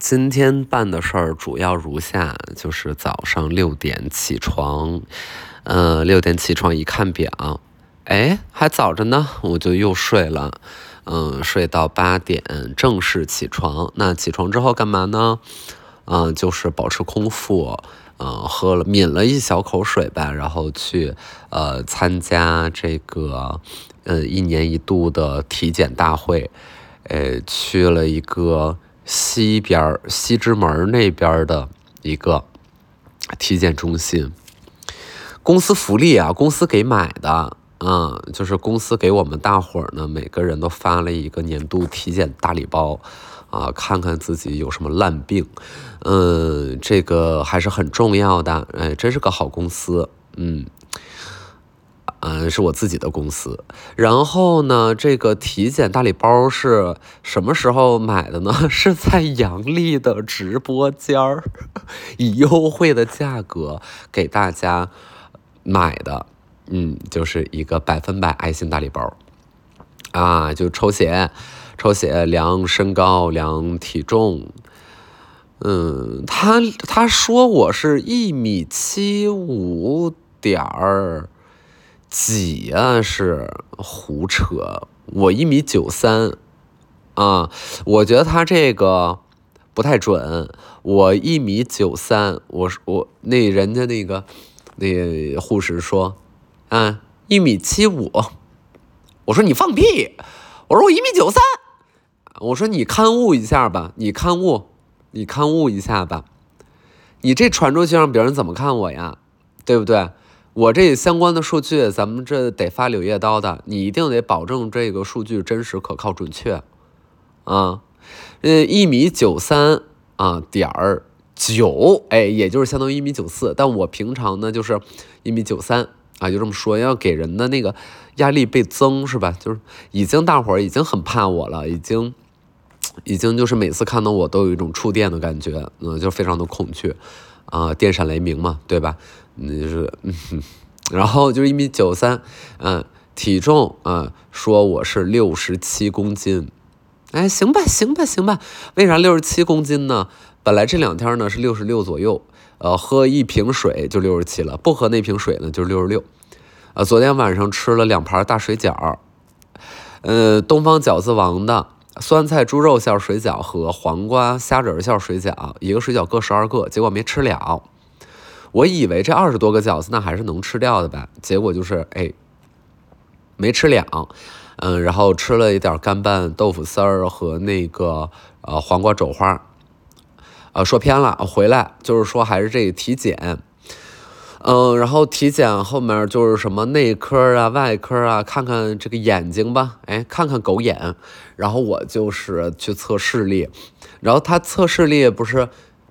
今天办的事儿主要如下：就是早上六点起床，呃，六点起床一看表，哎，还早着呢，我就又睡了，嗯，睡到八点正式起床。那起床之后干嘛呢？嗯，就是保持空腹，嗯，喝了抿了一小口水吧，然后去呃参加这个呃一年一度的体检大会，呃，去了一个。西边儿西直门那边的一个体检中心，公司福利啊，公司给买的，嗯，就是公司给我们大伙儿呢，每个人都发了一个年度体检大礼包，啊，看看自己有什么烂病，嗯，这个还是很重要的，哎，真是个好公司，嗯。嗯，是我自己的公司。然后呢，这个体检大礼包是什么时候买的呢？是在杨丽的直播间儿，以优惠的价格给大家买的。嗯，就是一个百分百爱心大礼包啊，就抽血，抽血量身高，量体重。嗯，他他说我是一米七五点儿。几啊是胡扯！我一米九三，啊，我觉得他这个不太准。我一米九三，我我那人家那个那护士说，啊，一米七五。我说你放屁！我说我一米九三。我说你刊物一下吧，你刊物，你刊物一下吧。你这传出去让别人怎么看我呀？对不对？我这相关的数据，咱们这得发柳叶刀的，你一定得保证这个数据真实、可靠、准确，啊，呃，一米九三啊点儿九，哎，也就是相当于一米九四，但我平常呢就是一米九三啊，就这么说，要给人的那个压力倍增是吧？就是已经大伙儿已经很怕我了，已经，已经就是每次看到我都有一种触电的感觉，嗯，就非常的恐惧。啊，电闪雷鸣嘛，对吧？那就是，然后就是一米九三，嗯，体重啊，说我是六十七公斤，哎，行吧，行吧，行吧，为啥六十七公斤呢？本来这两天呢是六十六左右，呃，喝一瓶水就六十七了，不喝那瓶水呢就是六十六，呃，昨天晚上吃了两盘大水饺，呃，东方饺子王的。酸菜猪肉馅水饺和黄瓜虾仁馅水饺，一个水饺各十二个，结果没吃了。我以为这二十多个饺子那还是能吃掉的吧，结果就是哎，没吃了。嗯，然后吃了一点干拌豆腐丝儿和那个呃黄瓜肘花。呃，说偏了，回来就是说还是这体检。嗯，然后体检后面就是什么内科啊、外科啊，看看这个眼睛吧，哎，看看狗眼。然后我就是去测视力，然后他测视力不是，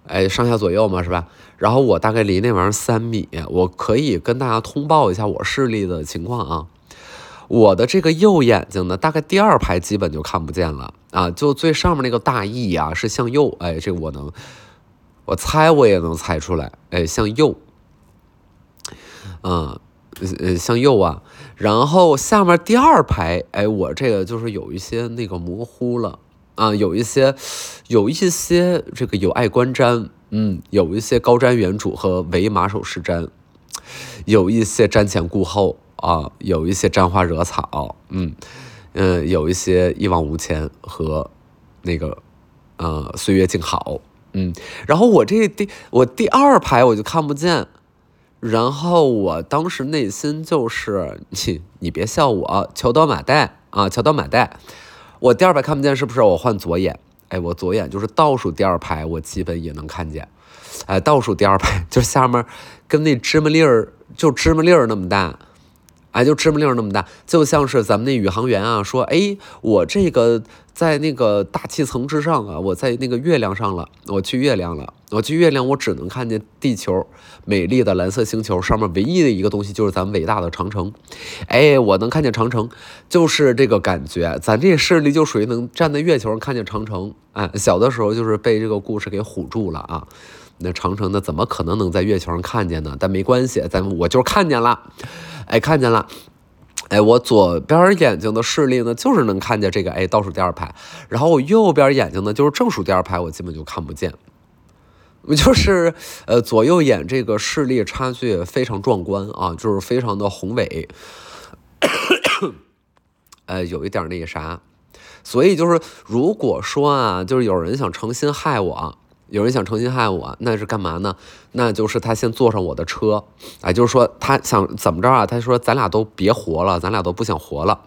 哎，上下左右嘛，是吧？然后我大概离那玩意儿三米，我可以跟大家通报一下我视力的情况啊。我的这个右眼睛呢，大概第二排基本就看不见了啊，就最上面那个大翼啊是向右，哎，这我能，我猜我也能猜出来，哎，向右。嗯，呃，向右啊，然后下面第二排，哎，我这个就是有一些那个模糊了啊，有一些，有一些这个有碍观瞻，嗯，有一些高瞻远瞩和唯马首是瞻，有一些瞻前顾后啊，有一些沾花惹草，嗯，嗯，有一些一往无前和那个呃岁月静好，嗯，然后我这第我第二排我就看不见。然后我当时内心就是你，你别笑我，乔刀马代啊，乔刀马代。我第二排看不见，是不是？我换左眼，哎，我左眼就是倒数第二排，我基本也能看见。哎，倒数第二排就下面跟那芝麻粒儿，就芝麻粒儿那么大。哎，就芝麻粒那么大，就像是咱们那宇航员啊，说，哎，我这个在那个大气层之上啊，我在那个月亮上了，我去月亮了，我去月亮，我只能看见地球美丽的蓝色星球上面唯一的一个东西就是咱们伟大的长城，哎，我能看见长城，就是这个感觉，咱这视力就属于能站在月球上看见长城，哎，小的时候就是被这个故事给唬住了啊。那长城的怎么可能能在月球上看见呢？但没关系，咱我就是看见了，哎，看见了。哎，我左边眼睛的视力呢，就是能看见这个哎倒数第二排，然后我右边眼睛呢，就是正数第二排，我基本就看不见。就是呃左右眼这个视力差距非常壮观啊，就是非常的宏伟，呃，有一点那个啥，所以就是如果说啊，就是有人想诚心害我。有人想诚心害我，那是干嘛呢？那就是他先坐上我的车，哎，就是说他想怎么着啊？他说咱俩都别活了，咱俩都不想活了，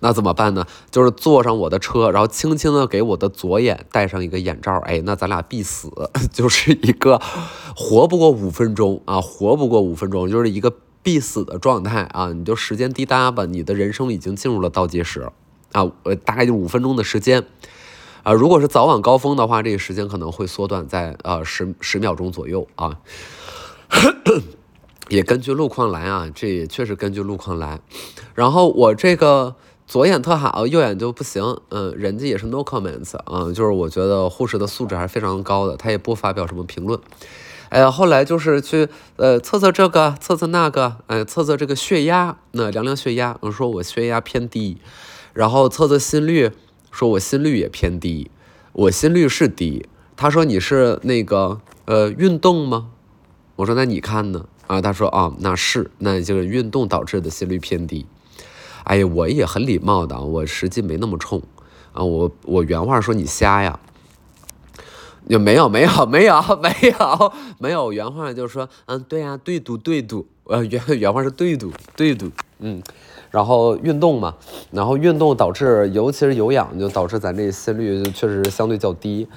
那怎么办呢？就是坐上我的车，然后轻轻的给我的左眼戴上一个眼罩，哎，那咱俩必死，就是一个活不过五分钟啊，活不过五分钟，就是一个必死的状态啊！你就时间滴答吧，你的人生已经进入了倒计时啊，呃，大概就五分钟的时间。啊，如果是早晚高峰的话，这个时间可能会缩短在呃十十秒钟左右啊。也根据路况来啊，这也确实根据路况来。然后我这个左眼特好，右眼就不行。嗯，人家也是 no comments 啊，就是我觉得护士的素质还是非常高的，他也不发表什么评论。哎呀，后来就是去呃测测这个，测测那个，哎，测测这个血压，那量量血压，我说我血压偏低，然后测测心率。说我心率也偏低，我心率是低。他说你是那个呃运动吗？我说那你看呢？啊，他说啊那是，那就是运动导致的心率偏低。哎呀，我也很礼貌的，我实际没那么冲啊。我我原话说你瞎呀？也没有没有 没有没有没有原话就是说嗯对呀对赌对赌呃原原话是对赌对赌嗯。然后运动嘛，然后运动导致，尤其是有氧，就导致咱这心率确实相对较低，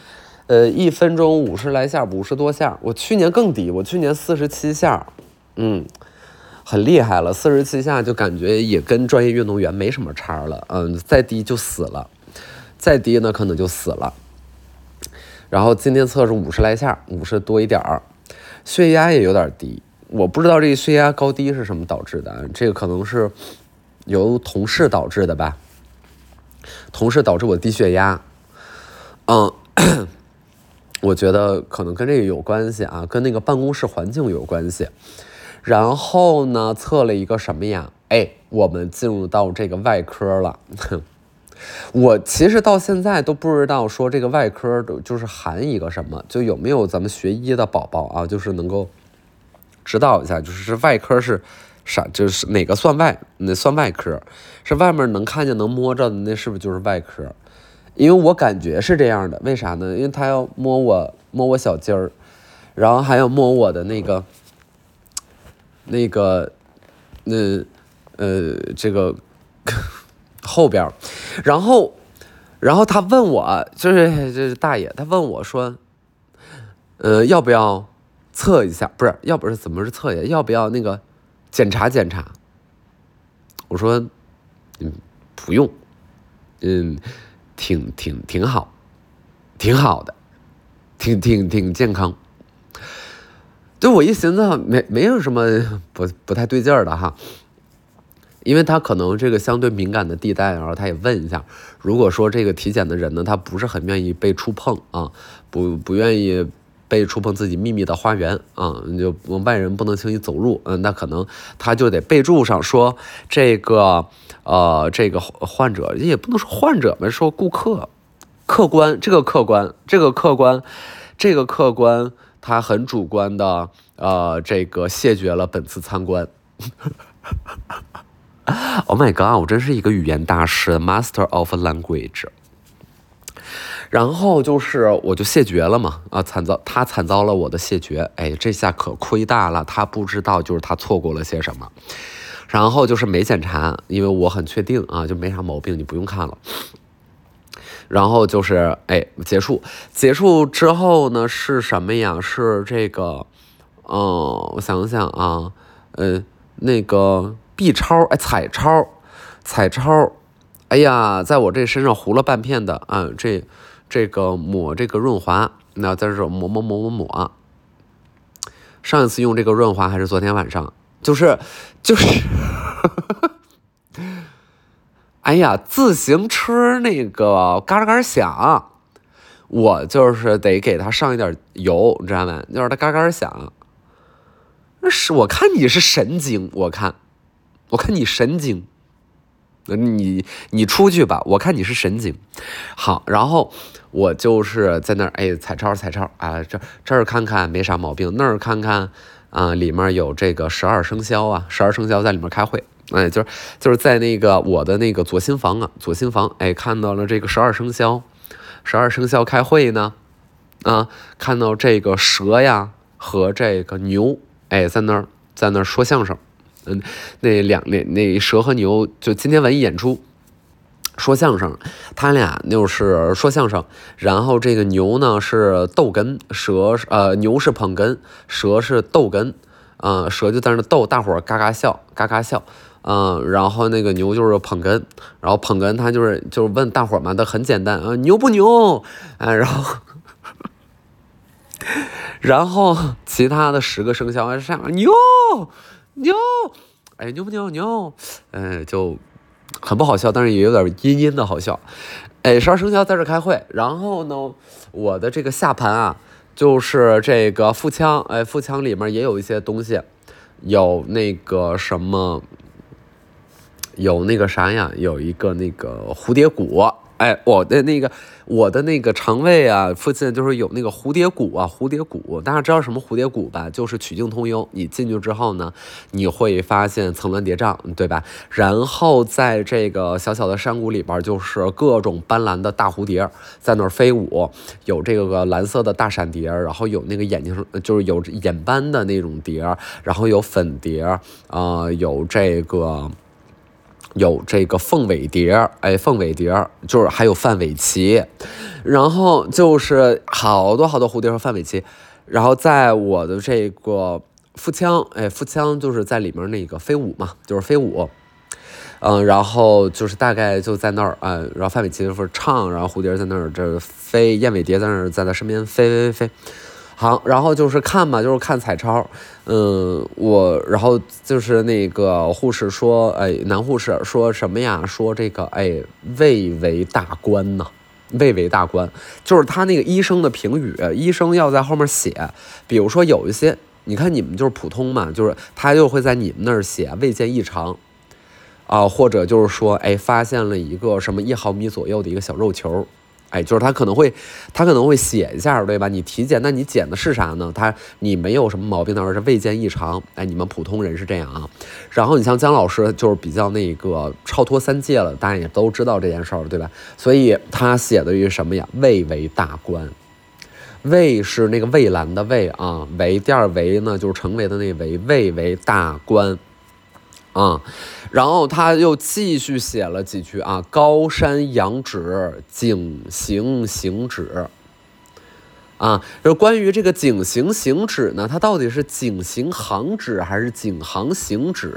呃，一分钟五十来下，五十多下。我去年更低，我去年四十七下，嗯，很厉害了，四十七下就感觉也跟专业运动员没什么差了，嗯，再低就死了，再低呢可能就死了。然后今天测是五十来下，五十多一点儿，血压也有点低，我不知道这个血压高低是什么导致的，这个可能是。由同事导致的吧，同事导致我低血压，嗯，我觉得可能跟这个有关系啊，跟那个办公室环境有关系。然后呢，测了一个什么呀？哎，我们进入到这个外科了。我其实到现在都不知道说这个外科都就是含一个什么，就有没有咱们学医的宝宝啊，就是能够指导一下，就是外科是。啥就是哪个算外？那算外科，是外面能看见、能摸着的，那是不是就是外科？因为我感觉是这样的，为啥呢？因为他要摸我，摸我小鸡儿，然后还要摸我的那个，那个，那，呃，这个 后边，然后，然后他问我，就是就是大爷，他问我说，呃，要不要测一下？不是，要不是怎么是测一下？要不要那个？检查检查，我说，嗯，不用，嗯，挺挺挺好，挺好的，挺挺挺健康。就我一寻思，没没有什么不不太对劲儿的哈，因为他可能这个相对敏感的地带，然后他也问一下，如果说这个体检的人呢，他不是很愿意被触碰啊，不不愿意。被触碰自己秘密的花园啊，就外人不能轻易走入，嗯，那可能他就得备注上说这个，呃，这个患者也不能说患者们说顾客，客观这个客观这个客观这个客观，他很主观的，呃，这个谢绝了本次参观。Oh my god，我真是一个语言大师，Master of Language。然后就是，我就谢绝了嘛，啊，惨遭他惨遭了我的谢绝，哎，这下可亏大了，他不知道就是他错过了些什么。然后就是没检查，因为我很确定啊，就没啥毛病，你不用看了。然后就是哎，结束，结束之后呢是什么呀？是这个，嗯，我想想啊，嗯，那个 B 超，哎，彩超，彩超，哎呀，在我这身上糊了半片的啊，这。这个抹这个润滑，那在这抹抹抹抹抹。上一次用这个润滑还是昨天晚上，就是就是，哎呀，自行车那个嘎嘎响，我就是得给它上一点油，你知道吗？就是它嘎嘎响，那是我看你是神经，我看，我看你神经。你你出去吧，我看你是神经。好，然后我就是在那儿，哎，彩超彩超啊，这这儿看看没啥毛病，那儿看看啊，里面有这个十二生肖啊，十二生肖在里面开会，哎，就是就是在那个我的那个左心房啊，左心房，哎，看到了这个十二生肖，十二生肖开会呢，啊，看到这个蛇呀和这个牛，哎，在那儿在那儿说相声。嗯，那两那那蛇和牛就今天文艺演出，说相声，他俩就是说相声，然后这个牛呢是逗哏，蛇呃牛是捧哏，蛇是逗哏，啊蛇就在那逗大伙儿嘎嘎笑嘎嘎笑，嗯，然后那个牛就是捧哏，然后捧哏他就是就是问大伙儿嘛，他很简单啊牛不牛，哎然后然后其他的十个生肖是这样牛。牛，哎，牛不牛？牛，嗯，就很不好笑，但是也有点阴阴的好笑。哎，十二生肖在这开会，然后呢，我的这个下盘啊，就是这个腹腔，哎，腹腔里面也有一些东西，有那个什么，有那个啥呀，有一个那个蝴蝶骨。哎，我的那个，我的那个肠胃啊，附近就是有那个蝴蝶谷啊，蝴蝶谷，大家知道什么蝴蝶谷吧？就是曲径通幽，你进去之后呢，你会发现层峦叠嶂，对吧？然后在这个小小的山谷里边，就是各种斑斓的大蝴蝶在那儿飞舞，有这个蓝色的大闪蝶，然后有那个眼睛就是有眼斑的那种蝶，然后有粉蝶啊，有这个。有这个凤尾蝶，哎，凤尾蝶就是还有范玮琪，然后就是好多好多蝴蝶和范玮琪，然后在我的这个腹腔，哎，腹腔就是在里面那个飞舞嘛，就是飞舞，嗯，然后就是大概就在那儿，嗯，然后范玮琪就是唱，然后蝴蝶在那儿这飞，燕尾蝶在那儿在他身边飞飞飞。好，然后就是看嘛，就是看彩超，嗯，我然后就是那个护士说，哎，男护士说什么呀？说这个，哎，胃为大关呐，胃为大关，就是他那个医生的评语，医生要在后面写，比如说有一些，你看你们就是普通嘛，就是他就会在你们那儿写胃见异常，啊，或者就是说，哎，发现了一个什么一毫米左右的一个小肉球。哎，就是他可能会，他可能会写一下，对吧？你体检，那你检的是啥呢？他你没有什么毛病，他说是未见异常。哎，你们普通人是这样啊。然后你像姜老师，就是比较那个超脱三界了，大家也都知道这件事儿，对吧？所以他写的于什么呀？蔚为大观。蔚是那个蔚蓝的蔚啊，为第二为呢就是成为的那为，蔚为大观。啊，然后他又继续写了几句啊，高山仰止，景行行止。啊，就关于这个景行行止呢，它到底是景行行止还是景行行止？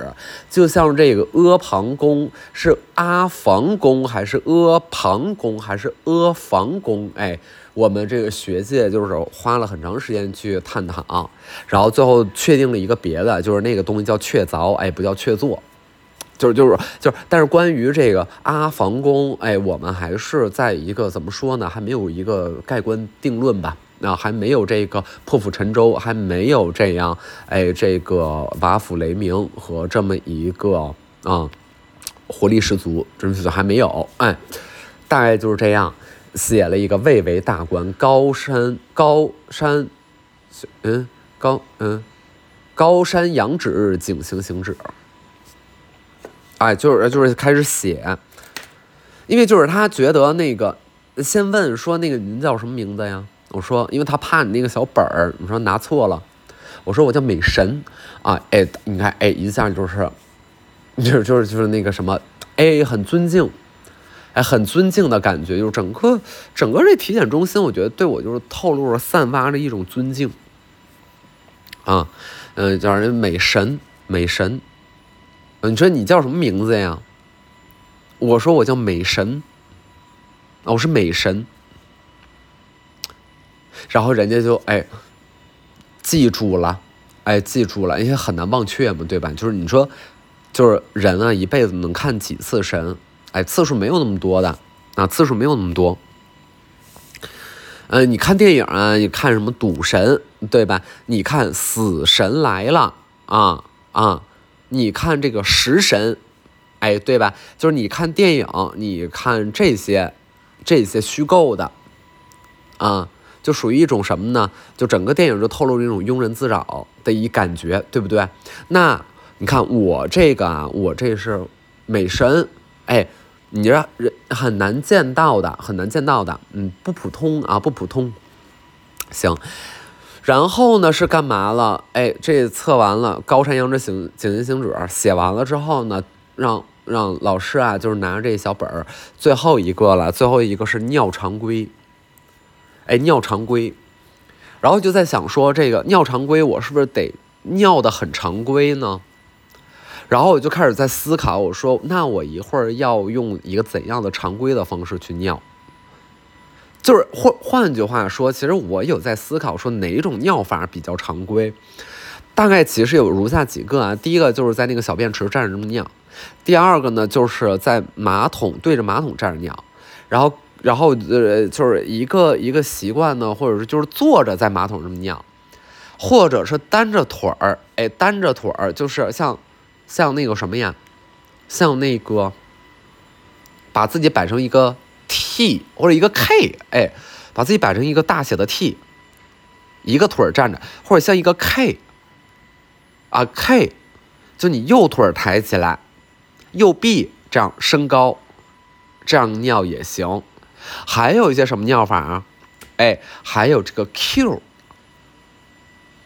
就像这个阿房宫是阿房宫还是阿房宫还是阿房宫？哎，我们这个学界就是花了很长时间去探讨，然后最后确定了一个别的，就是那个东西叫确凿，哎，不叫确凿。就是就是就是，但是关于这个阿房宫，哎，我们还是在一个怎么说呢？还没有一个盖棺定论吧？那还没有这个破釜沉舟，还没有这样，哎，这个瓦釜雷鸣和这么一个啊，活力十足，真是还没有，哎，大概就是这样，写了一个蔚为大观，高山高山，嗯，高嗯，高山仰止，景行行止。哎，就是就是开始写，因为就是他觉得那个，先问说那个您叫什么名字呀？我说，因为他怕你那个小本儿，你说拿错了。我说我叫美神啊，哎，你看，哎，一下就是，就是就是就是那个什么，哎，很尊敬，哎，很尊敬的感觉，就是整个整个这体检中心，我觉得对我就是透露着散发着一种尊敬，啊，嗯，叫人美神，美神。你说你叫什么名字呀？我说我叫美神，我是美神。然后人家就哎记住了，哎记住了，因为很难忘却嘛，对吧？就是你说，就是人啊，一辈子能看几次神？哎，次数没有那么多的啊，次数没有那么多。嗯，你看电影啊，你看什么赌神，对吧？你看死神来了啊啊。你看这个食神，哎，对吧？就是你看电影，你看这些，这些虚构的，啊，就属于一种什么呢？就整个电影就透露一种庸人自扰的一感觉，对不对？那你看我这个啊，我这是美神，哎，你这人很难见到的，很难见到的，嗯，不普通啊，不普通。行，然后呢是干嘛了？哎，这测完了《高山仰止行警行行止》，写完了之后呢，让。让老师啊，就是拿着这小本儿，最后一个了，最后一个是尿常规。哎，尿常规，然后就在想说，这个尿常规我是不是得尿的很常规呢？然后我就开始在思考，我说那我一会儿要用一个怎样的常规的方式去尿？就是换换句话说，其实我有在思考说哪种尿法比较常规。大概其实有如下几个啊，第一个就是在那个小便池站着这么尿。第二个呢，就是在马桶对着马桶站着尿，然后，然后呃，就是一个一个习惯呢，或者是就是坐着在马桶这么尿，或者是单着腿儿，哎，单着腿儿，就是像像那个什么呀，像那个把自己摆成一个 T 或者一个 K，哎，把自己摆成一个大写的 T，一个腿儿站着，或者像一个 K，啊 K，就你右腿抬起来。右臂这样升高，这样尿也行。还有一些什么尿法啊？哎，还有这个 Q。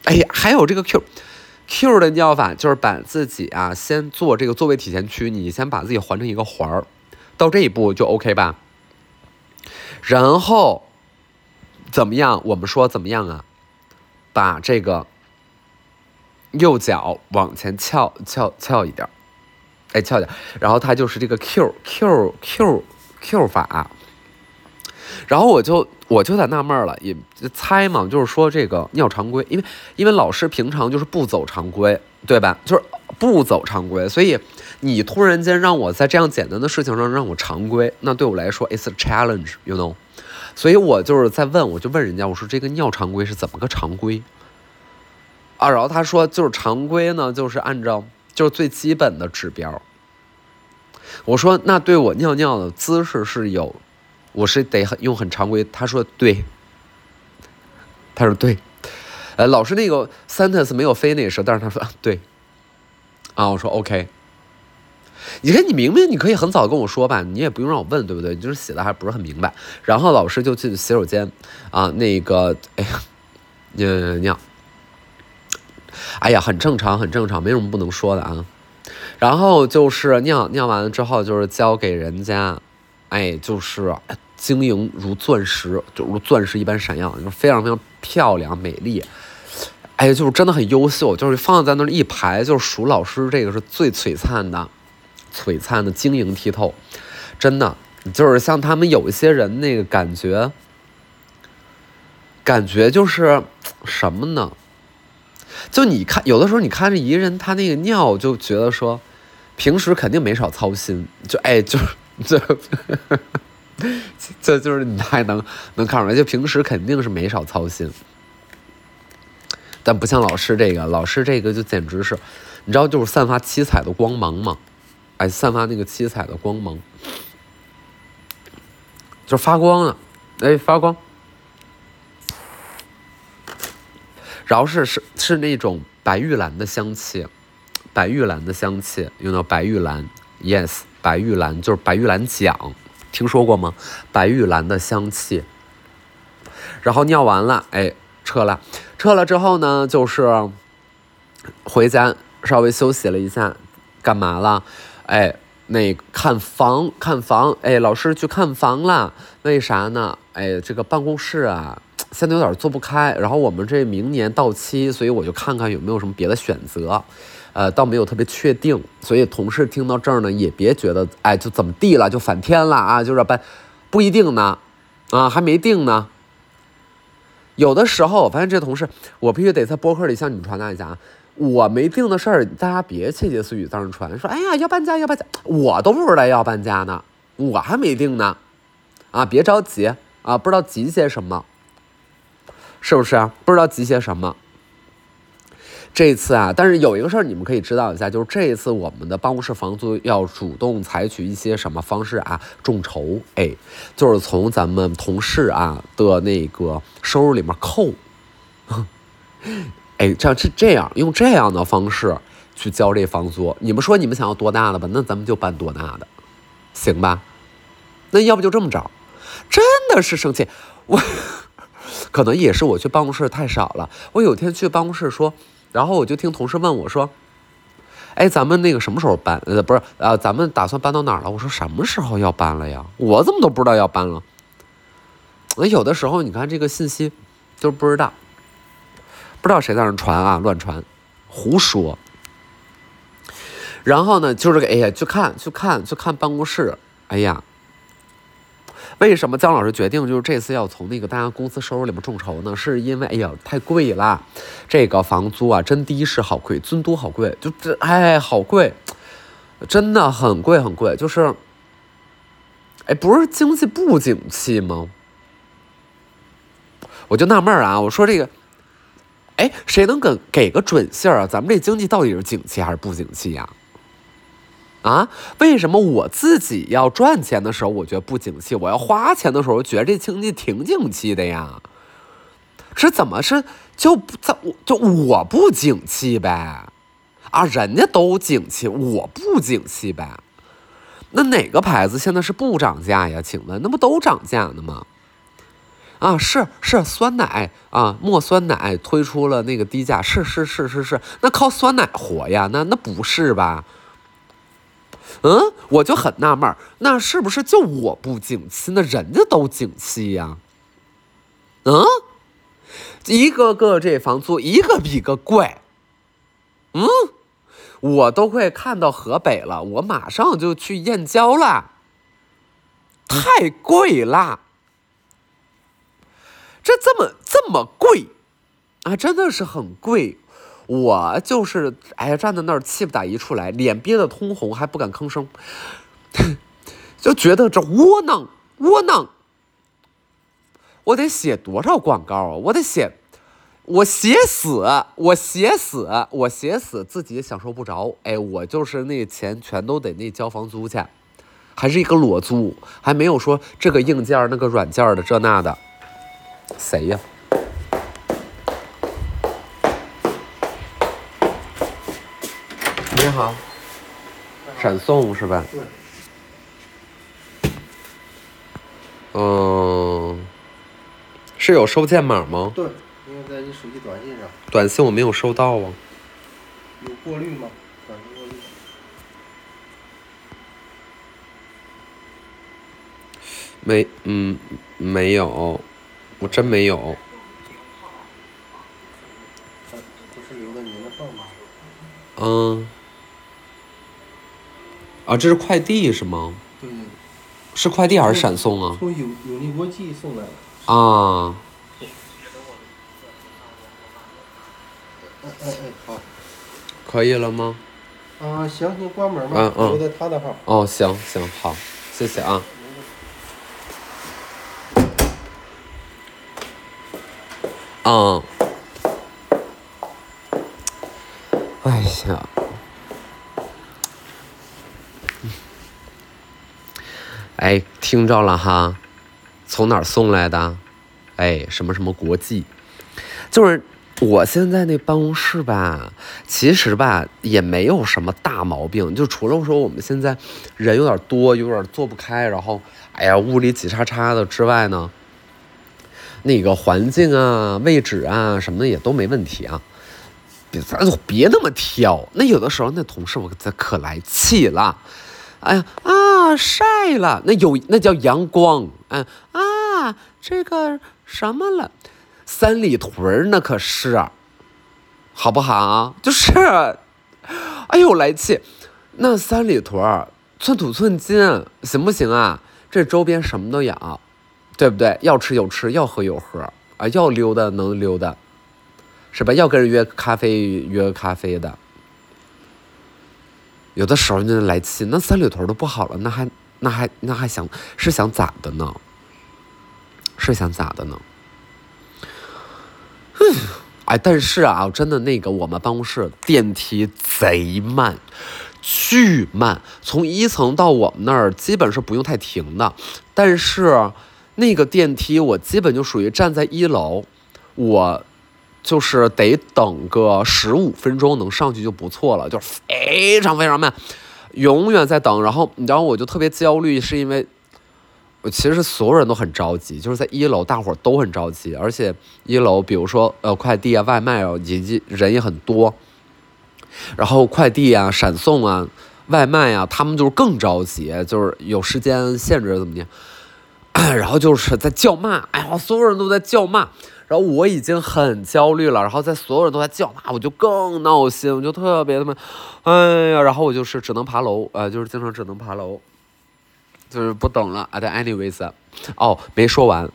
哎呀，还有这个 Q，Q 的尿法就是把自己啊先做这个座位体前屈，你先把自己环成一个环儿，到这一步就 OK 吧。然后怎么样？我们说怎么样啊？把这个右脚往前翘翘翘一点。哎，翘点，然后它就是这个 Q Q Q Q 法，然后我就我就在纳闷了，也猜嘛，就是说这个尿常规，因为因为老师平常就是不走常规，对吧？就是不走常规，所以你突然间让我在这样简单的事情上让我常规，那对我来说 it's a challenge，you know？所以我就是在问，我就问人家，我说这个尿常规是怎么个常规啊？然后他说就是常规呢，就是按照就是最基本的指标。我说那对我尿尿的姿势是有，我是得很用很常规。他说对，他说对，呃，老师那个 sentence 没有 finish，但是他说对，啊，我说 OK。你看你明明你可以很早跟我说吧，你也不用让我问，对不对？你就是写的还不是很明白。然后老师就去洗手间啊，那个哎呀，尿尿，哎呀，很正常，很正常，没什么不能说的啊。然后就是尿尿完了之后，就是交给人家，哎，就是晶莹如钻石，就如钻石一般闪耀，就非常非常漂亮美丽，哎，就是真的很优秀，就是放在那儿一排，就是数老师这个是最璀璨的，璀璨的晶莹剔透，真的就是像他们有一些人那个感觉，感觉就是什么呢？就你看，有的时候你看着一个人，他那个尿，就觉得说，平时肯定没少操心，就哎，就就 这 这就是你还能能看出来，就平时肯定是没少操心。但不像老师这个，老师这个就简直是，你知道，就是散发七彩的光芒嘛，哎，散发那个七彩的光芒，就发光了，哎，发光。然后是是是那种白玉兰的香气，白玉兰的香气，用到白玉兰，yes，白玉兰就是白玉兰奖，听说过吗？白玉兰的香气。然后尿完了，哎，撤了，撤了之后呢，就是回家稍微休息了一下，干嘛了？哎，那看房看房，哎，老师去看房了，为啥呢？哎，这个办公室啊。现在有点做不开，然后我们这明年到期，所以我就看看有没有什么别的选择，呃，倒没有特别确定，所以同事听到这儿呢，也别觉得哎就怎么地了，就反天了啊，就是办，不一定呢，啊，还没定呢。有的时候我发现这同事，我必须得在博客里向你们传达一下啊，我没定的事儿，大家别窃窃私语在那传，说哎呀要搬家要搬家，我都不知道要搬家呢，我还没定呢，啊，别着急啊，不知道急些什么。是不是？不知道急些什么？这次啊，但是有一个事儿你们可以知道一下，就是这一次我们的办公室房租要主动采取一些什么方式啊？众筹，哎，就是从咱们同事啊的那个收入里面扣，哎，这样是这样，用这样的方式去交这房租。你们说你们想要多大的吧？那咱们就办多大的，行吧？那要不就这么着？真的是生气，我可能也是我去办公室太少了。我有天去办公室说，然后我就听同事问我说：“哎，咱们那个什么时候搬？呃，不是，啊，咱们打算搬到哪儿了？”我说：“什么时候要搬了呀？我怎么都不知道要搬了？”那有的时候你看这个信息就不知道，不知道谁在那传啊，乱传，胡说。然后呢，就是个哎呀，去看，去看，去看办公室，哎呀。为什么姜老师决定就是这次要从那个大家公司收入里面众筹呢？是因为哎呀太贵了，这个房租啊真的是好贵，尊都好贵，就这哎好贵，真的很贵很贵，就是哎不是经济不景气吗？我就纳闷啊，我说这个，哎谁能给给个准信儿啊？咱们这经济到底是景气还是不景气呀？啊，啊为什么我自己要赚钱的时候，我觉得不景气；我要花钱的时候，觉得这经济挺景气的呀？是怎么是就不怎我就我不景气呗？啊，人家都景气，我不景气呗？那哪个牌子现在是不涨价呀？请问，那不都涨价呢吗？啊，是是酸奶啊，墨酸奶推出了那个低价，是是是是是，那靠酸奶活呀？那那不是吧？嗯，我就很纳闷，那是不是就我不景气？那人家都景气呀？嗯，一个个这房租一个比一个贵。嗯，我都快看到河北了，我马上就去燕郊了。太贵啦！这这么这么贵啊，真的是很贵。我就是哎呀，站在那儿气不打一处来，脸憋得通红，还不敢吭声，就觉得这窝囊窝囊。我得写多少广告啊？我得写，我写死，我写死，我写死自己享受不着。哎，我就是那钱全都得那交房租去，还是一个裸租，还没有说这个硬件那个软件的这那的，谁呀？你好，闪送是吧？对。嗯，是有收件码吗？对，因为在你手机短信上。短信我没有收到啊。有过滤吗？短信过滤。没，嗯，没有，我真没有。不是留的您的号码。嗯。啊，这是快递是吗？对。是快递还是闪送啊？从有有利国际送来的。啊。哎哎哎，好。可以了吗？啊，行，你关门吧。嗯嗯。他的号。哦，行行好，谢谢啊。嗯。哎呀。哎，听着了哈，从哪儿送来的？哎，什么什么国际？就是我现在那办公室吧，其实吧也没有什么大毛病，就除了说我们现在人有点多，有点坐不开，然后哎呀屋里挤叉叉的之外呢，那个环境啊、位置啊什么的也都没问题啊。别咱别那么挑，那有的时候那同事我这可来气了。哎呀啊，晒了，那有那叫阳光。嗯啊，这个什么了，三里屯那可是，好不好？就是，哎呦来气，那三里屯寸土寸金，行不行啊？这周边什么都有，对不对？要吃有吃，要喝有喝啊，要溜达能溜达，是吧？要跟人约咖啡约咖啡的。有的时候就来气，那三里屯都不好了，那还那还那还想是想咋的呢？是想咋的呢？哎，但是啊，真的那个我们办公室电梯贼慢，巨慢，从一层到我们那儿基本是不用太停的。但是那个电梯我基本就属于站在一楼，我就是得等个十五分钟能上去就不错了，就是非常非常慢，永远在等。然后你知道我就特别焦虑，是因为我。其实所有人都很着急，就是在一楼，大伙儿都很着急，而且一楼，比如说呃快递啊、外卖啊，以及人也很多，然后快递啊、闪送啊、外卖啊，他们就是更着急，就是有时间限制怎么的，然后就是在叫骂，哎呀，所有人都在叫骂，然后我已经很焦虑了，然后在所有人都在叫骂，我就更闹心，我就特别他妈，哎呀，然后我就是只能爬楼，呃，就是经常只能爬楼。就是不等了啊！但 anyways，哦，没说完。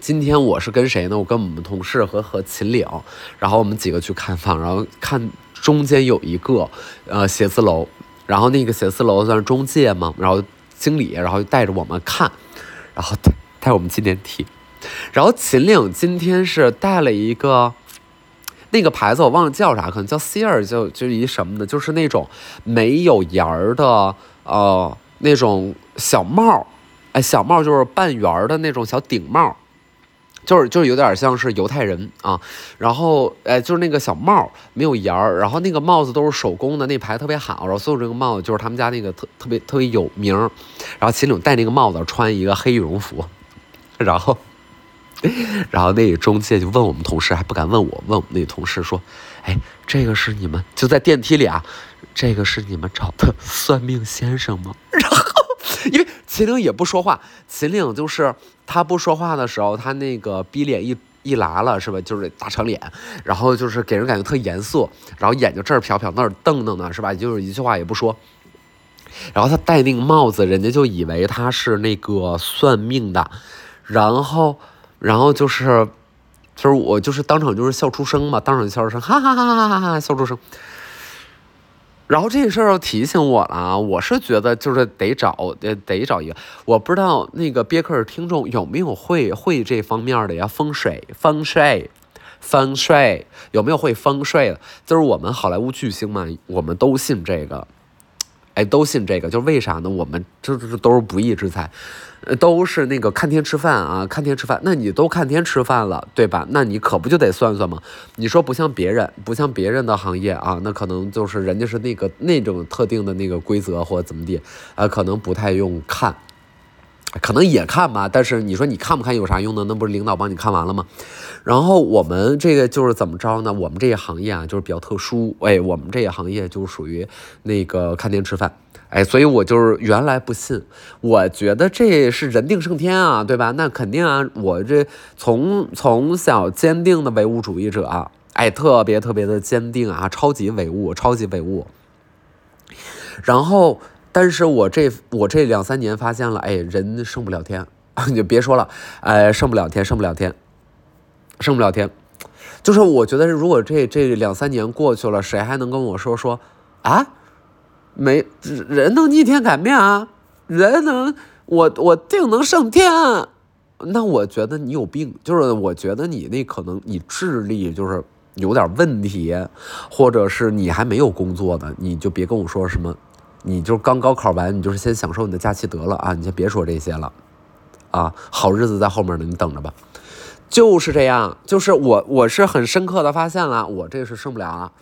今天我是跟谁呢？我跟我们同事和和秦岭，然后我们几个去看房，然后看中间有一个呃写字楼，然后那个写字楼算是中介嘛，然后经理然后带着我们看，然后带带我们进电梯，然后秦岭今天是带了一个那个牌子我忘了叫啥，可能叫 C 二，就就一什么的，就是那种没有檐儿的。呃，那种小帽哎，小帽就是半圆的那种小顶帽，就是就是有点像是犹太人啊。然后，哎，就是那个小帽没有檐儿，然后那个帽子都是手工的，那牌特别好。然后所有这个帽子就是他们家那个特特别特别有名。然后秦岭戴那个帽子，穿一个黑羽绒服，然后，然后那个中介就问我们同事，还不敢问我，问我们那同事说：“哎，这个是你们就在电梯里啊？”这个是你们找的算命先生吗？然后，因为秦岭也不说话，秦岭就是他不说话的时候，他那个逼脸一一拉了，是吧？就是大长脸，然后就是给人感觉特严肃，然后眼睛这儿瞟瞟那儿瞪瞪的，是吧？就是一句话也不说。然后他戴那个帽子，人家就以为他是那个算命的，然后，然后就是，就是我就是当场就是笑出声嘛，当场就笑出声，哈哈哈哈哈哈，笑出声。然后这个事儿又提醒我了，我是觉得就是得找得得找一个，我不知道那个别克听众有没有会会这方面的呀？风水，风水，风水，有没有会风水的？就是我们好莱坞巨星嘛，我们都信这个。哎，都信这个，就为啥呢？我们这这都是不义之财，都是那个看天吃饭啊，看天吃饭。那你都看天吃饭了，对吧？那你可不就得算算吗？你说不像别人，不像别人的行业啊，那可能就是人家是那个那种特定的那个规则或者怎么地，啊，可能不太用看。可能也看吧，但是你说你看不看有啥用呢？那不是领导帮你看完了吗？然后我们这个就是怎么着呢？我们这个行业啊，就是比较特殊。哎，我们这个行业就属于那个看天吃饭。哎，所以我就是原来不信，我觉得这是人定胜天啊，对吧？那肯定啊，我这从从小坚定的唯物主义者，哎，特别特别的坚定啊，超级唯物，超级唯物。然后。但是我这我这两三年发现了，哎，人胜不了天，你 就别说了，哎，胜不了天，胜不了天，胜不了天，就是我觉得，如果这这两三年过去了，谁还能跟我说说啊？没人能逆天改命啊？人能我我定能胜天？那我觉得你有病，就是我觉得你那可能你智力就是有点问题，或者是你还没有工作的，你就别跟我说什么。你就刚高考完，你就是先享受你的假期得了啊！你先别说这些了，啊，好日子在后面呢，你等着吧。就是这样，就是我我是很深刻的发现了，我这是胜不了了。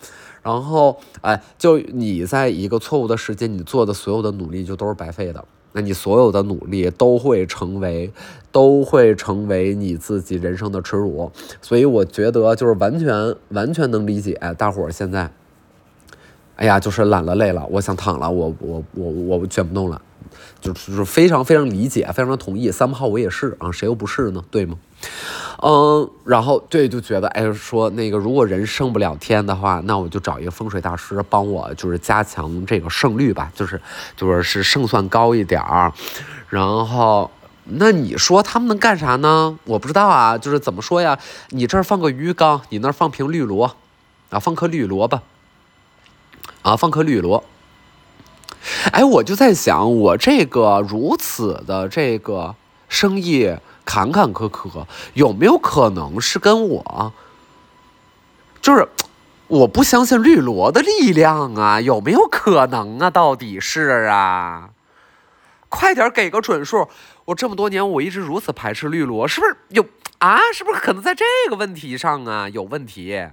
然后，哎，就你在一个错误的时间，你做的所有的努力就都是白费的。那你所有的努力都会成为，都会成为你自己人生的耻辱。所以我觉得就是完全完全能理解大伙现在。哎呀，就是懒了累了，我想躺了，我我我我卷不动了，就是非常非常理解，非常的同意。三号我也是啊，谁又不是呢？对吗？嗯，然后对，就觉得哎，说那个如果人胜不了天的话，那我就找一个风水大师帮我，就是加强这个胜率吧，就是就是是胜算高一点儿。然后那你说他们能干啥呢？我不知道啊，就是怎么说呀？你这儿放个鱼缸，你那儿放瓶绿萝，啊，放颗绿萝吧。啊，放颗绿萝。哎，我就在想，我这个如此的这个生意坎坎坷坷，有没有可能是跟我，就是我不相信绿萝的力量啊？有没有可能啊？到底是啊？快点给个准数！我这么多年我一直如此排斥绿萝，是不是有啊？是不是可能在这个问题上啊有问题？